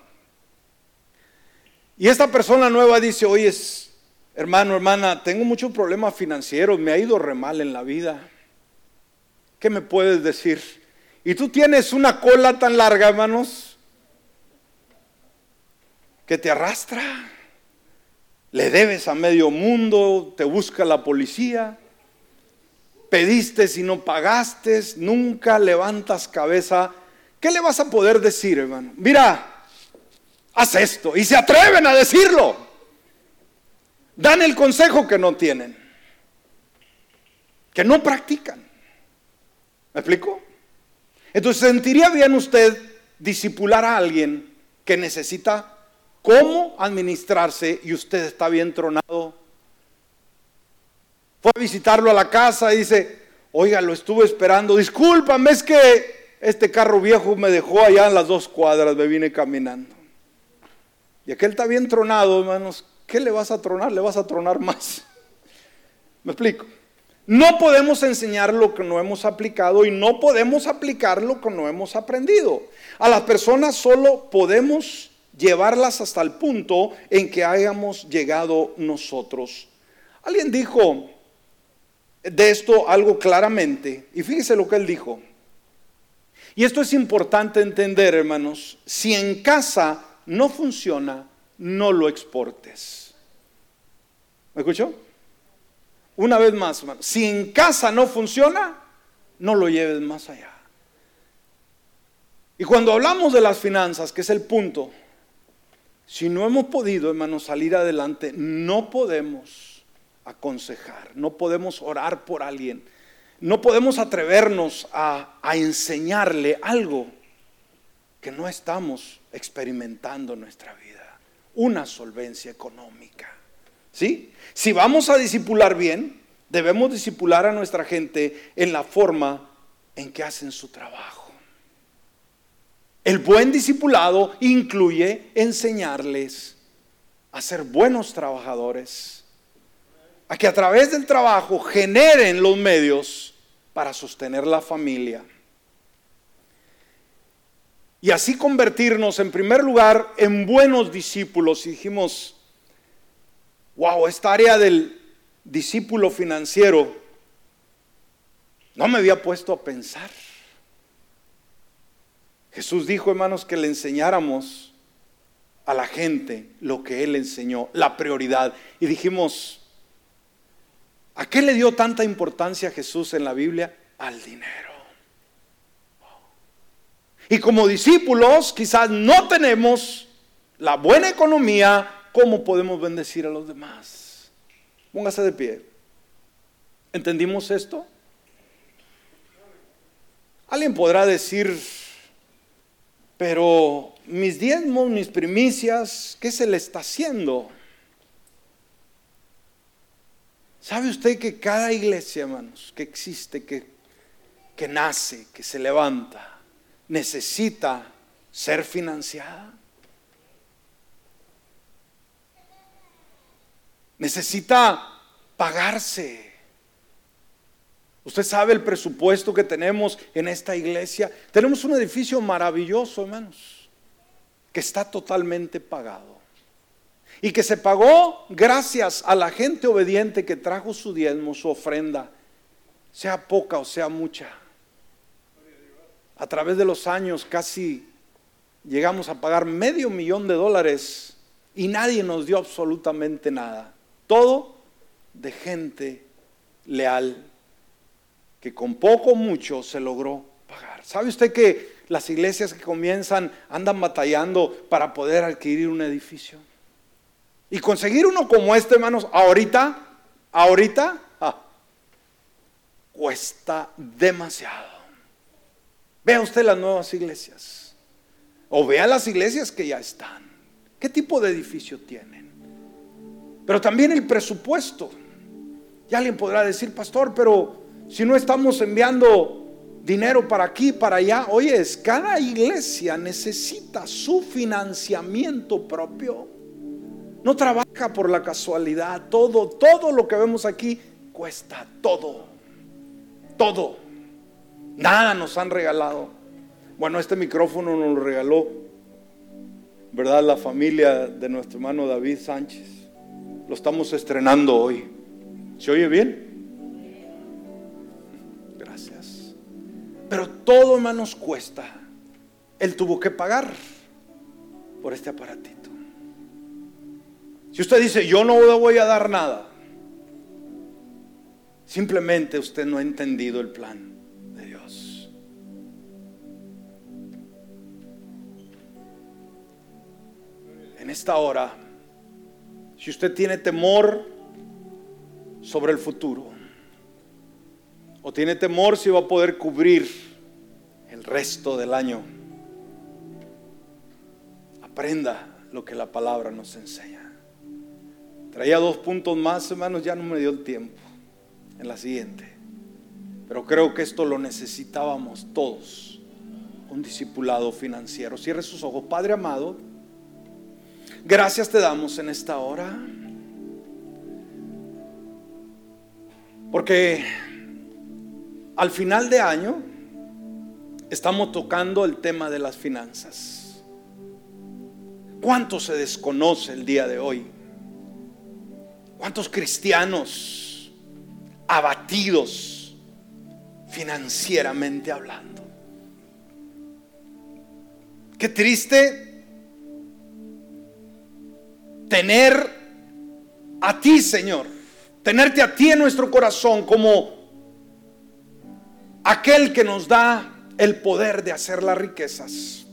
Y esta persona nueva dice, oye, hermano, hermana, tengo muchos problemas financieros, me ha ido re mal en la vida. ¿Qué me puedes decir? Y tú tienes una cola tan larga, hermanos, que te arrastra. Le debes a medio mundo, te busca la policía. Pediste si no pagaste, nunca levantas cabeza ¿Qué le vas a poder decir, hermano? Mira, haz esto. Y se atreven a decirlo. Dan el consejo que no tienen. Que no practican. ¿Me explico? Entonces, ¿sentiría bien usted disipular a alguien que necesita cómo administrarse y usted está bien tronado? Fue a visitarlo a la casa y dice, oiga, lo estuve esperando, discúlpame, es que este carro viejo me dejó allá en las dos cuadras, me vine caminando. Y aquel está bien tronado, hermanos. ¿Qué le vas a tronar? Le vas a tronar más. *laughs* ¿Me explico? No podemos enseñar lo que no hemos aplicado y no podemos aplicar lo que no hemos aprendido. A las personas solo podemos llevarlas hasta el punto en que hayamos llegado nosotros. Alguien dijo de esto algo claramente y fíjese lo que él dijo. Y esto es importante entender, hermanos. Si en casa no funciona, no lo exportes. ¿Me escuchó? Una vez más, hermanos. Si en casa no funciona, no lo lleves más allá. Y cuando hablamos de las finanzas, que es el punto, si no hemos podido, hermanos, salir adelante, no podemos aconsejar, no podemos orar por alguien no podemos atrevernos a, enseñarle algo que no estamos experimentando en nuestra vida, una solvencia económica. ¿Sí? Si vamos a disipular bien, debemos disipular a nuestra gente en la forma en que hacen su trabajo. El buen discipulado incluye enseñarles a ser buenos trabajadores, a que a través del trabajo generen los medios para sostener la familia. Y así convertirnos en primer lugar en buenos discípulos. Y dijimos, wow, esta área del discípulo financiero no me había puesto a pensar. Jesús dijo, hermanos, que le enseñáramos a la gente lo que Él enseñó, la prioridad. Y dijimos, ¿A qué le dio tanta importancia Jesús en la Biblia? Al dinero. Y como discípulos quizás no tenemos la buena economía, ¿cómo podemos bendecir a los demás? Póngase de pie. ¿Entendimos esto? Alguien podrá decir, pero mis diezmos, mis primicias, ¿qué se le está haciendo? ¿Sabe usted que cada iglesia, hermanos, que existe, que, que nace, que se levanta, necesita ser financiada? Necesita pagarse. Usted sabe el presupuesto que tenemos en esta iglesia. Tenemos un edificio maravilloso, hermanos, que está totalmente pagado y que se pagó gracias a la gente obediente que trajo su diezmo, su ofrenda, sea poca o sea mucha. A través de los años casi llegamos a pagar medio millón de dólares y nadie nos dio absolutamente nada. Todo de gente leal que con poco o mucho se logró pagar. ¿Sabe usted que las iglesias que comienzan andan batallando para poder adquirir un edificio? Y conseguir uno como este, hermanos, ahorita, ahorita, ah, cuesta demasiado. Vea usted las nuevas iglesias. O vea las iglesias que ya están. ¿Qué tipo de edificio tienen? Pero también el presupuesto. Y alguien podrá decir, pastor, pero si no estamos enviando dinero para aquí, para allá, oye, cada iglesia necesita su financiamiento propio. No trabaja por la casualidad. Todo, todo lo que vemos aquí cuesta todo. Todo. Nada nos han regalado. Bueno, este micrófono nos lo regaló, ¿verdad? La familia de nuestro hermano David Sánchez. Lo estamos estrenando hoy. ¿Se oye bien? Gracias. Pero todo, hermanos, cuesta. Él tuvo que pagar por este aparatito. Si usted dice, yo no voy a dar nada, simplemente usted no ha entendido el plan de Dios. En esta hora, si usted tiene temor sobre el futuro, o tiene temor si va a poder cubrir el resto del año, aprenda lo que la palabra nos enseña. Traía dos puntos más, hermanos, ya no me dio el tiempo en la siguiente. Pero creo que esto lo necesitábamos todos, un discipulado financiero. Cierre sus ojos, Padre amado. Gracias te damos en esta hora. Porque al final de año estamos tocando el tema de las finanzas. ¿Cuánto se desconoce el día de hoy? ¿Cuántos cristianos abatidos financieramente hablando? Qué triste tener a ti, Señor, tenerte a ti en nuestro corazón como aquel que nos da el poder de hacer las riquezas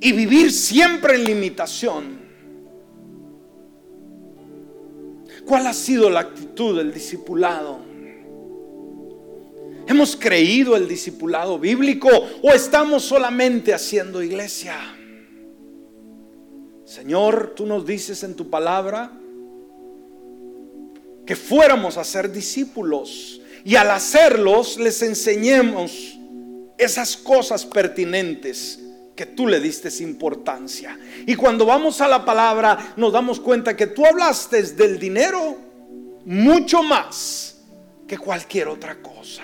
y vivir siempre en limitación ¿Cuál ha sido la actitud del discipulado? ¿Hemos creído el discipulado bíblico o estamos solamente haciendo iglesia? Señor, tú nos dices en tu palabra que fuéramos a ser discípulos y al hacerlos les enseñemos esas cosas pertinentes que tú le diste importancia. Y cuando vamos a la palabra nos damos cuenta que tú hablaste del dinero mucho más que cualquier otra cosa.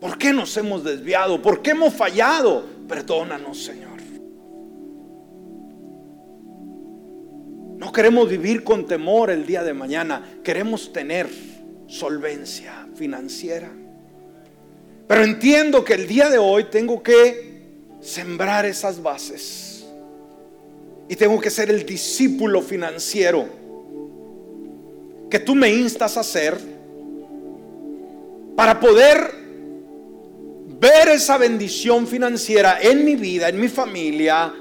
¿Por qué nos hemos desviado? ¿Por qué hemos fallado? Perdónanos, Señor. No queremos vivir con temor el día de mañana. Queremos tener solvencia financiera. Pero entiendo que el día de hoy tengo que sembrar esas bases. Y tengo que ser el discípulo financiero que tú me instas a hacer para poder ver esa bendición financiera en mi vida, en mi familia,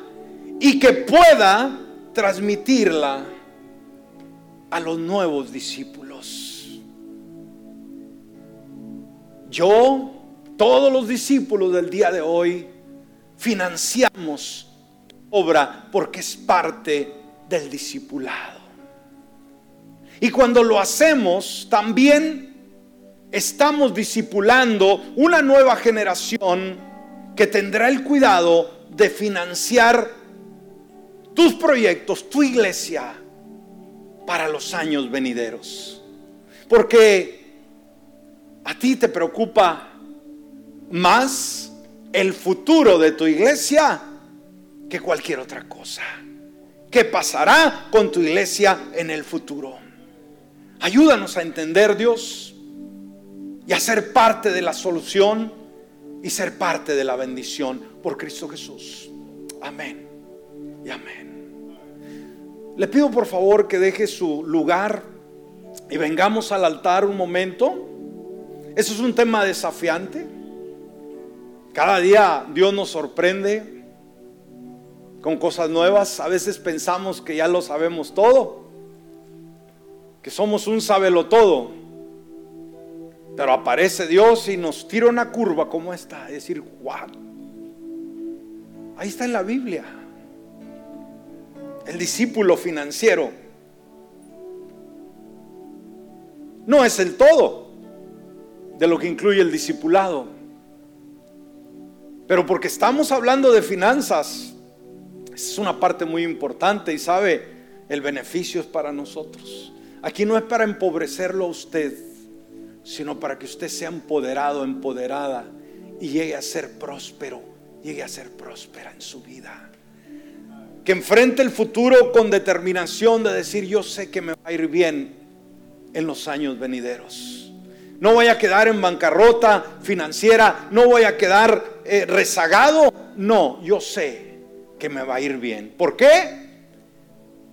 y que pueda transmitirla a los nuevos discípulos. Yo, todos los discípulos del día de hoy, financiamos obra porque es parte del discipulado. Y cuando lo hacemos, también estamos discipulando una nueva generación que tendrá el cuidado de financiar tus proyectos, tu iglesia, para los años venideros. Porque a ti te preocupa más el futuro de tu iglesia que cualquier otra cosa. ¿Qué pasará con tu iglesia en el futuro? Ayúdanos a entender, Dios, y a ser parte de la solución y ser parte de la bendición por Cristo Jesús. Amén y amén. Le pido por favor que deje su lugar y vengamos al altar un momento. Eso es un tema desafiante. Cada día Dios nos sorprende con cosas nuevas. A veces pensamos que ya lo sabemos todo, que somos un sabelo todo. Pero aparece Dios y nos tira una curva como esta. Es decir, wow. Ahí está en la Biblia el discípulo financiero. No es el todo de lo que incluye el discipulado. Pero porque estamos hablando de finanzas, es una parte muy importante y sabe, el beneficio es para nosotros. Aquí no es para empobrecerlo a usted, sino para que usted sea empoderado, empoderada y llegue a ser próspero, llegue a ser próspera en su vida que enfrente el futuro con determinación de decir, yo sé que me va a ir bien en los años venideros. No voy a quedar en bancarrota financiera, no voy a quedar eh, rezagado. No, yo sé que me va a ir bien. ¿Por qué?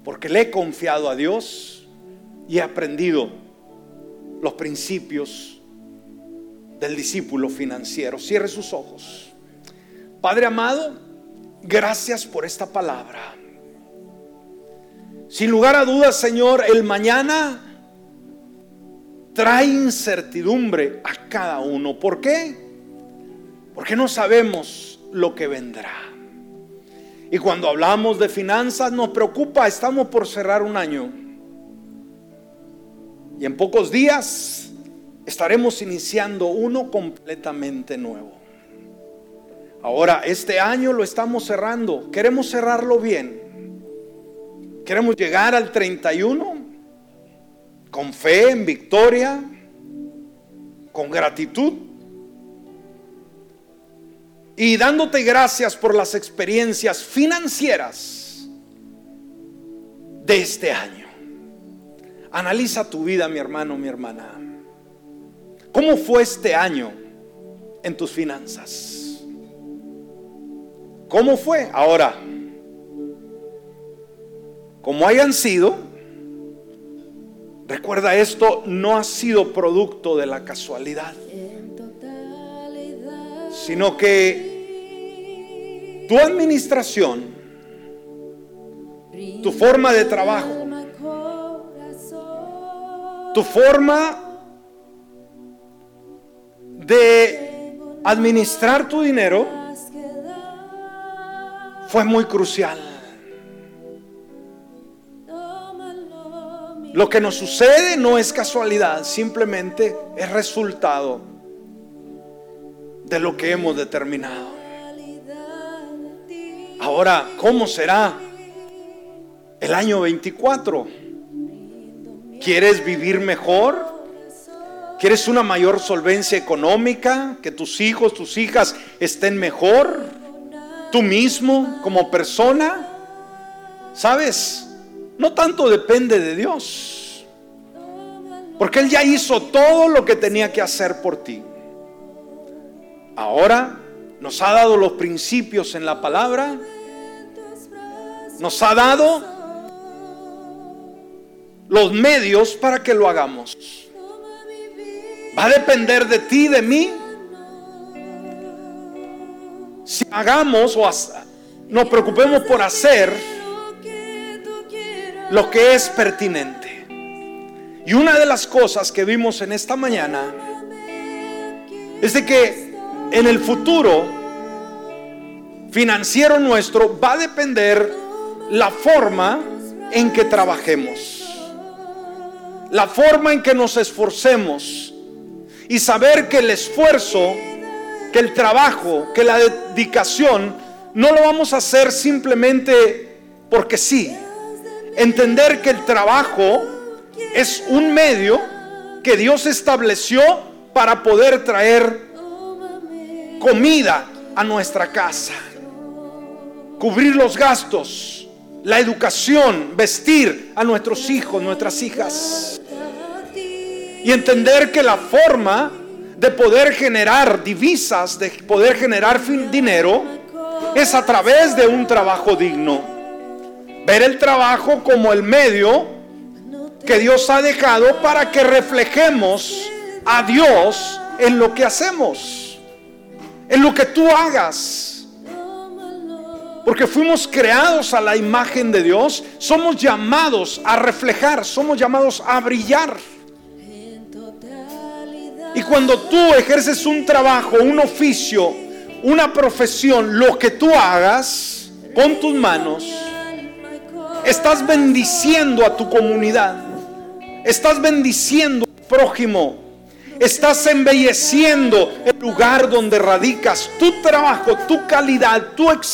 Porque le he confiado a Dios y he aprendido los principios del discípulo financiero. Cierre sus ojos. Padre amado, Gracias por esta palabra. Sin lugar a dudas, Señor, el mañana trae incertidumbre a cada uno. ¿Por qué? Porque no sabemos lo que vendrá. Y cuando hablamos de finanzas nos preocupa, estamos por cerrar un año. Y en pocos días estaremos iniciando uno completamente nuevo. Ahora, este año lo estamos cerrando. Queremos cerrarlo bien. Queremos llegar al 31 con fe, en victoria, con gratitud. Y dándote gracias por las experiencias financieras de este año. Analiza tu vida, mi hermano, mi hermana. ¿Cómo fue este año en tus finanzas? ¿Cómo fue? Ahora, como hayan sido, recuerda esto no ha sido producto de la casualidad, sino que tu administración, tu forma de trabajo, tu forma de administrar tu dinero, fue muy crucial. Lo que nos sucede no es casualidad, simplemente es resultado de lo que hemos determinado. Ahora, ¿cómo será el año 24? ¿Quieres vivir mejor? ¿Quieres una mayor solvencia económica? ¿Que tus hijos, tus hijas estén mejor? tú mismo como persona, ¿sabes? No tanto depende de Dios. Porque Él ya hizo todo lo que tenía que hacer por ti. Ahora nos ha dado los principios en la palabra. Nos ha dado los medios para que lo hagamos. Va a depender de ti, de mí. Si hagamos o nos preocupemos por hacer lo que es pertinente. Y una de las cosas que vimos en esta mañana es de que en el futuro financiero nuestro va a depender la forma en que trabajemos, la forma en que nos esforcemos y saber que el esfuerzo, que el trabajo, que la dedicación no lo vamos a hacer simplemente porque sí. Entender que el trabajo es un medio que Dios estableció para poder traer comida a nuestra casa, cubrir los gastos, la educación, vestir a nuestros hijos, nuestras hijas. Y entender que la forma de poder generar divisas, de poder generar dinero, es a través de un trabajo digno. Ver el trabajo como el medio que Dios ha dejado para que reflejemos a Dios en lo que hacemos, en lo que tú hagas. Porque fuimos creados a la imagen de Dios, somos llamados a reflejar, somos llamados a brillar. Y cuando tú ejerces un trabajo, un oficio, una profesión, lo que tú hagas con tus manos, estás bendiciendo a tu comunidad, estás bendiciendo al prójimo, estás embelleciendo el lugar donde radicas tu trabajo, tu calidad, tu excelencia